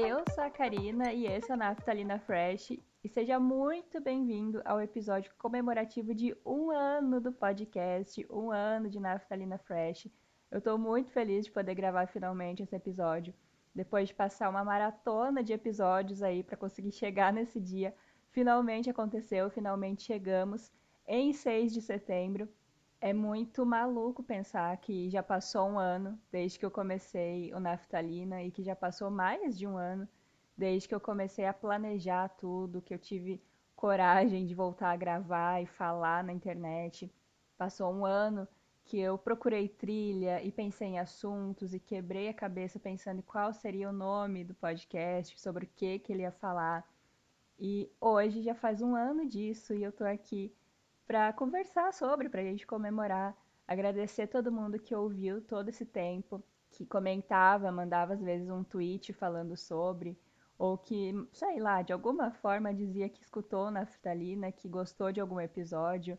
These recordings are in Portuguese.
Eu sou a Karina e esse é o Naftalina Fresh. E seja muito bem-vindo ao episódio comemorativo de um ano do podcast, um ano de Naftalina Fresh. Eu estou muito feliz de poder gravar finalmente esse episódio, depois de passar uma maratona de episódios aí para conseguir chegar nesse dia. Finalmente aconteceu, finalmente chegamos em 6 de setembro. É muito maluco pensar que já passou um ano desde que eu comecei o Naftalina e que já passou mais de um ano desde que eu comecei a planejar tudo, que eu tive coragem de voltar a gravar e falar na internet. Passou um ano que eu procurei trilha e pensei em assuntos e quebrei a cabeça pensando em qual seria o nome do podcast, sobre o que, que ele ia falar. E hoje já faz um ano disso e eu tô aqui para conversar sobre, para a gente comemorar, agradecer todo mundo que ouviu todo esse tempo, que comentava, mandava às vezes um tweet falando sobre, ou que, sei lá, de alguma forma dizia que escutou Naftalina, que gostou de algum episódio,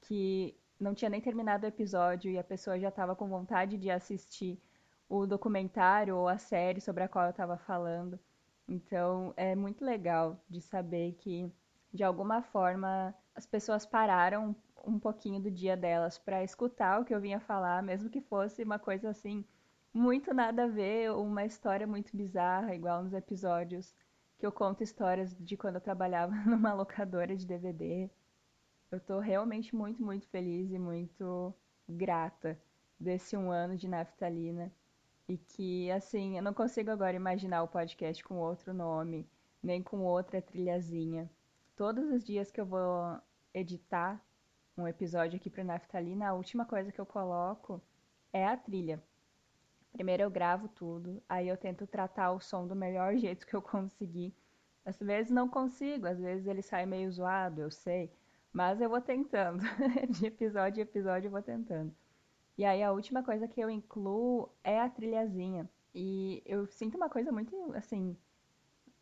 que não tinha nem terminado o episódio e a pessoa já estava com vontade de assistir o documentário ou a série sobre a qual eu estava falando. Então é muito legal de saber que, de alguma forma, as pessoas pararam um pouquinho do dia delas para escutar o que eu vinha falar, mesmo que fosse uma coisa assim muito nada a ver, uma história muito bizarra, igual nos episódios que eu conto histórias de quando eu trabalhava numa locadora de DVD. Eu tô realmente muito, muito feliz e muito grata desse um ano de naftalina. E que, assim, eu não consigo agora imaginar o podcast com outro nome, nem com outra trilhazinha. Todos os dias que eu vou editar um episódio aqui para Naftalina, a última coisa que eu coloco é a trilha. Primeiro eu gravo tudo, aí eu tento tratar o som do melhor jeito que eu conseguir. Às vezes não consigo, às vezes ele sai meio zoado, eu sei, mas eu vou tentando. De episódio em episódio eu vou tentando. E aí a última coisa que eu incluo é a trilhazinha. E eu sinto uma coisa muito, assim,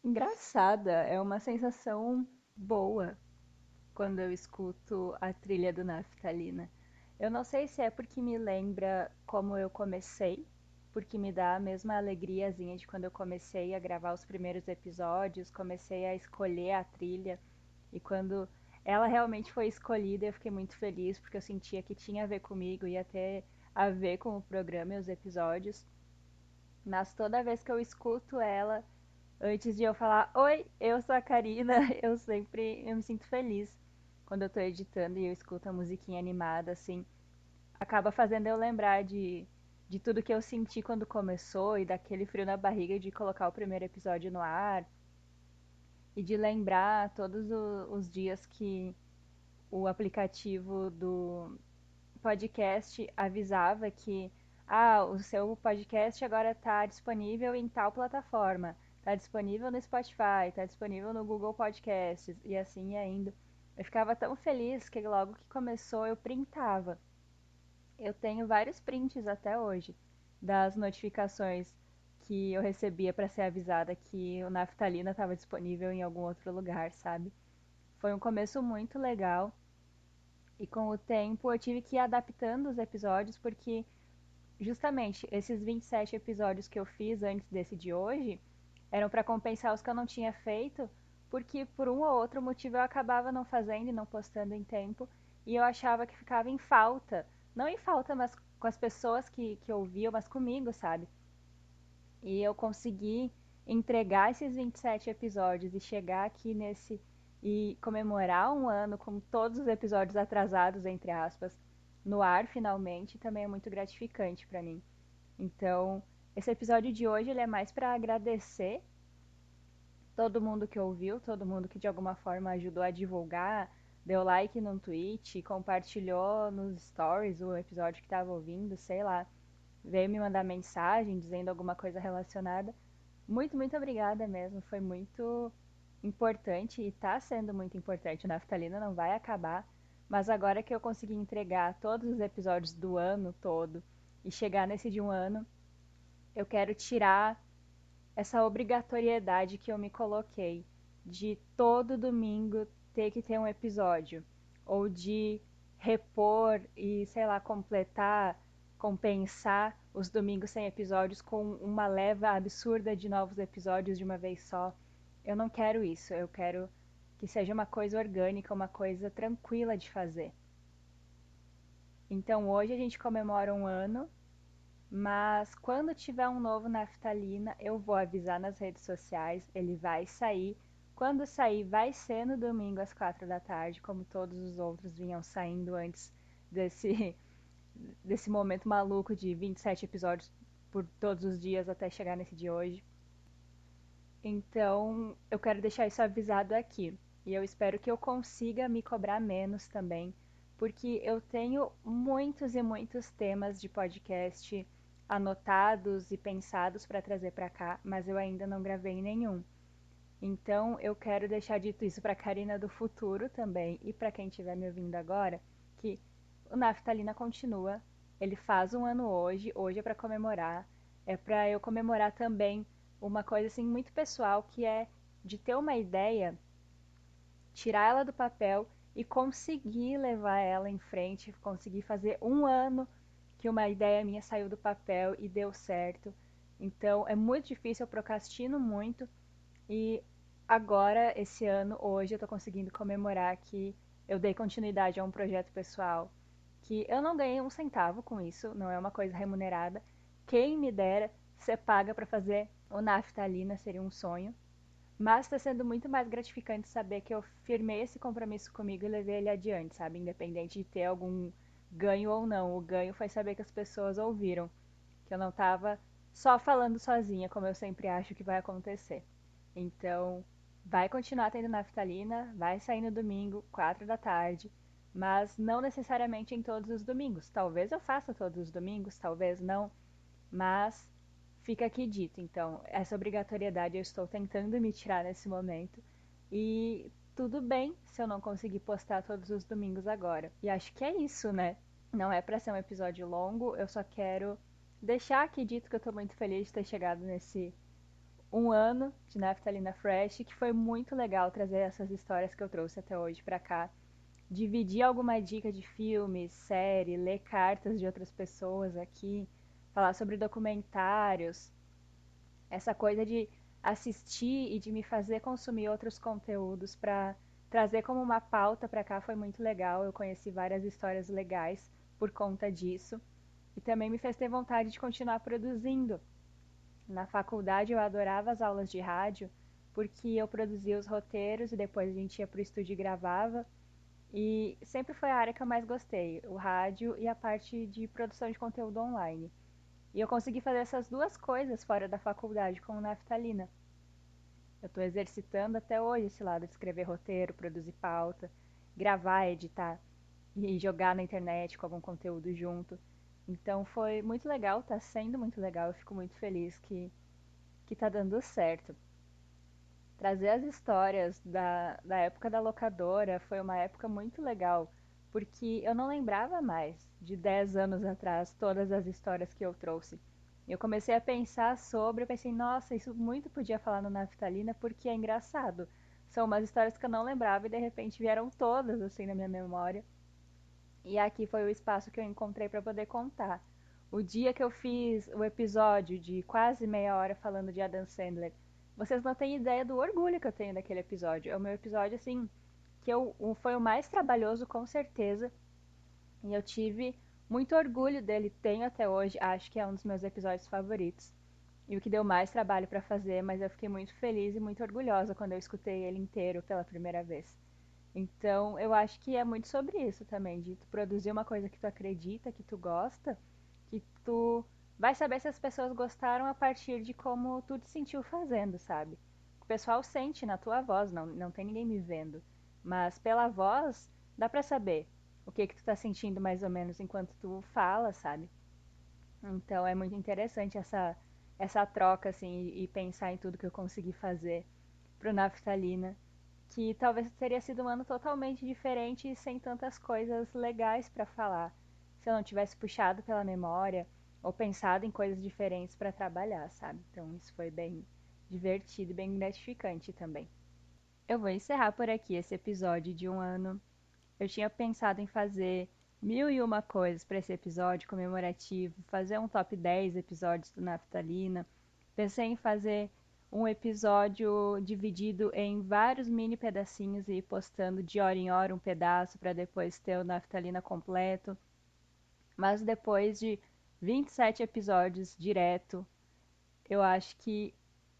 engraçada. É uma sensação boa quando eu escuto a trilha do Naftalina. Eu não sei se é porque me lembra como eu comecei, porque me dá a mesma alegriazinha de quando eu comecei a gravar os primeiros episódios, comecei a escolher a trilha e quando ela realmente foi escolhida, eu fiquei muito feliz porque eu sentia que tinha a ver comigo, ia ter a ver com o programa e os episódios. Mas toda vez que eu escuto ela, antes de eu falar, oi, eu sou a Karina, eu sempre eu me sinto feliz quando eu tô editando e eu escuto a musiquinha animada, assim, acaba fazendo eu lembrar de, de tudo que eu senti quando começou e daquele frio na barriga de colocar o primeiro episódio no ar e de lembrar todos os dias que o aplicativo do podcast avisava que ah, o seu podcast agora está disponível em tal plataforma, está disponível no Spotify, está disponível no Google Podcasts e assim ainda. Eu ficava tão feliz que logo que começou eu printava. Eu tenho vários prints até hoje das notificações que eu recebia para ser avisada que o Naftalina estava disponível em algum outro lugar, sabe? Foi um começo muito legal. E com o tempo eu tive que ir adaptando os episódios porque justamente esses 27 episódios que eu fiz antes desse de hoje eram para compensar os que eu não tinha feito porque por um ou outro motivo eu acabava não fazendo e não postando em tempo, e eu achava que ficava em falta. Não em falta, mas com as pessoas que, que ouviam, mas comigo, sabe? E eu consegui entregar esses 27 episódios e chegar aqui nesse. e comemorar um ano com todos os episódios atrasados, entre aspas, no ar finalmente, também é muito gratificante para mim. Então, esse episódio de hoje ele é mais para agradecer todo mundo que ouviu, todo mundo que de alguma forma ajudou a divulgar, deu like no tweet, compartilhou nos stories o episódio que estava ouvindo, sei lá, veio me mandar mensagem dizendo alguma coisa relacionada. Muito, muito obrigada mesmo, foi muito importante e está sendo muito importante. O Naftalina não vai acabar, mas agora que eu consegui entregar todos os episódios do ano todo e chegar nesse de um ano, eu quero tirar essa obrigatoriedade que eu me coloquei de todo domingo ter que ter um episódio ou de repor e sei lá completar compensar os domingos sem episódios com uma leva absurda de novos episódios de uma vez só. Eu não quero isso, eu quero que seja uma coisa orgânica, uma coisa tranquila de fazer. Então hoje a gente comemora um ano, mas quando tiver um novo Naftalina, eu vou avisar nas redes sociais, ele vai sair. Quando sair, vai ser no domingo às quatro da tarde, como todos os outros vinham saindo antes desse, desse momento maluco de 27 episódios por todos os dias até chegar nesse de hoje. Então, eu quero deixar isso avisado aqui. E eu espero que eu consiga me cobrar menos também, porque eu tenho muitos e muitos temas de podcast anotados e pensados para trazer para cá, mas eu ainda não gravei nenhum. Então, eu quero deixar dito isso para Karina do futuro também e para quem estiver me ouvindo agora, que o Naftalina continua. Ele faz um ano hoje, hoje é para comemorar. É para eu comemorar também uma coisa assim muito pessoal que é de ter uma ideia, tirar ela do papel e conseguir levar ela em frente, conseguir fazer um ano que uma ideia minha saiu do papel e deu certo. Então é muito difícil, eu procrastino muito e agora, esse ano, hoje, eu tô conseguindo comemorar que eu dei continuidade a um projeto pessoal que eu não ganhei um centavo com isso, não é uma coisa remunerada. Quem me dera ser paga para fazer o naftalina seria um sonho. Mas está sendo muito mais gratificante saber que eu firmei esse compromisso comigo e levei ele adiante, sabe? Independente de ter algum ganho ou não. O ganho foi saber que as pessoas ouviram. Que eu não estava só falando sozinha, como eu sempre acho que vai acontecer. Então, vai continuar tendo naftalina, vai sair no domingo, 4 da tarde, mas não necessariamente em todos os domingos. Talvez eu faça todos os domingos, talvez não, mas fica aqui dito. Então, essa obrigatoriedade eu estou tentando me tirar nesse momento. E tudo bem se eu não conseguir postar todos os domingos agora. E acho que é isso, né? Não é para ser um episódio longo, eu só quero deixar aqui dito que eu tô muito feliz de ter chegado nesse um ano de Naftalina Fresh, que foi muito legal trazer essas histórias que eu trouxe até hoje para cá. Dividir alguma dica de filme, série, ler cartas de outras pessoas aqui falar sobre documentários, essa coisa de assistir e de me fazer consumir outros conteúdos para trazer como uma pauta para cá foi muito legal. Eu conheci várias histórias legais por conta disso e também me fez ter vontade de continuar produzindo. Na faculdade eu adorava as aulas de rádio porque eu produzia os roteiros e depois a gente ia para o estúdio e gravava. E sempre foi a área que eu mais gostei, o rádio e a parte de produção de conteúdo online. E eu consegui fazer essas duas coisas fora da faculdade com naftalina. Eu estou exercitando até hoje esse lado de escrever roteiro, produzir pauta, gravar, editar e jogar na internet com algum conteúdo junto. Então foi muito legal, está sendo muito legal, eu fico muito feliz que, que tá dando certo. Trazer as histórias da, da época da locadora foi uma época muito legal porque eu não lembrava mais de 10 anos atrás todas as histórias que eu trouxe. Eu comecei a pensar sobre, eu pensei, nossa, isso muito podia falar no Naftalina porque é engraçado. São umas histórias que eu não lembrava e de repente vieram todas assim na minha memória. E aqui foi o espaço que eu encontrei para poder contar. O dia que eu fiz o episódio de quase meia hora falando de Adam Sandler, vocês não têm ideia do orgulho que eu tenho daquele episódio. É o meu episódio assim que eu, foi o mais trabalhoso com certeza. E eu tive muito orgulho dele, tenho até hoje, acho que é um dos meus episódios favoritos. E o que deu mais trabalho para fazer, mas eu fiquei muito feliz e muito orgulhosa quando eu escutei ele inteiro pela primeira vez. Então, eu acho que é muito sobre isso também, de tu produzir uma coisa que tu acredita, que tu gosta, que tu vai saber se as pessoas gostaram a partir de como tu te sentiu fazendo, sabe? O pessoal sente na tua voz, não, não tem ninguém me vendo. Mas pela voz, dá pra saber o que que tu tá sentindo mais ou menos enquanto tu fala, sabe? Então é muito interessante essa essa troca assim e pensar em tudo que eu consegui fazer pro Naftalina, que talvez teria sido um ano totalmente diferente e sem tantas coisas legais para falar, se eu não tivesse puxado pela memória ou pensado em coisas diferentes para trabalhar, sabe? Então isso foi bem divertido e bem gratificante também. Eu vou encerrar por aqui esse episódio de um ano. Eu tinha pensado em fazer mil e uma coisas para esse episódio comemorativo, fazer um top 10 episódios do Naftalina. Pensei em fazer um episódio dividido em vários mini pedacinhos e ir postando de hora em hora um pedaço para depois ter o Naftalina completo. Mas depois de 27 episódios direto, eu acho que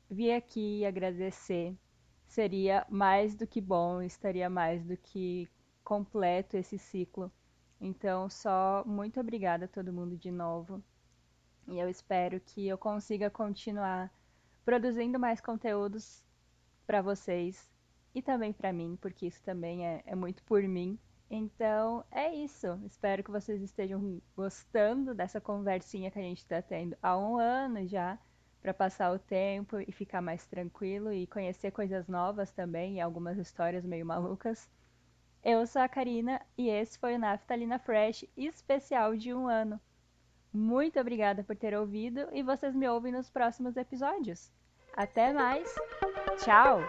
vir aqui agradecer seria mais do que bom, estaria mais do que completo esse ciclo. Então, só muito obrigada a todo mundo de novo. E eu espero que eu consiga continuar produzindo mais conteúdos para vocês e também para mim, porque isso também é, é muito por mim. Então é isso. Espero que vocês estejam gostando dessa conversinha que a gente está tendo há um ano já, para passar o tempo e ficar mais tranquilo e conhecer coisas novas também e algumas histórias meio malucas. Eu sou a Karina e esse foi o Naftalina Fresh especial de um ano. Muito obrigada por ter ouvido e vocês me ouvem nos próximos episódios. Até mais! Tchau!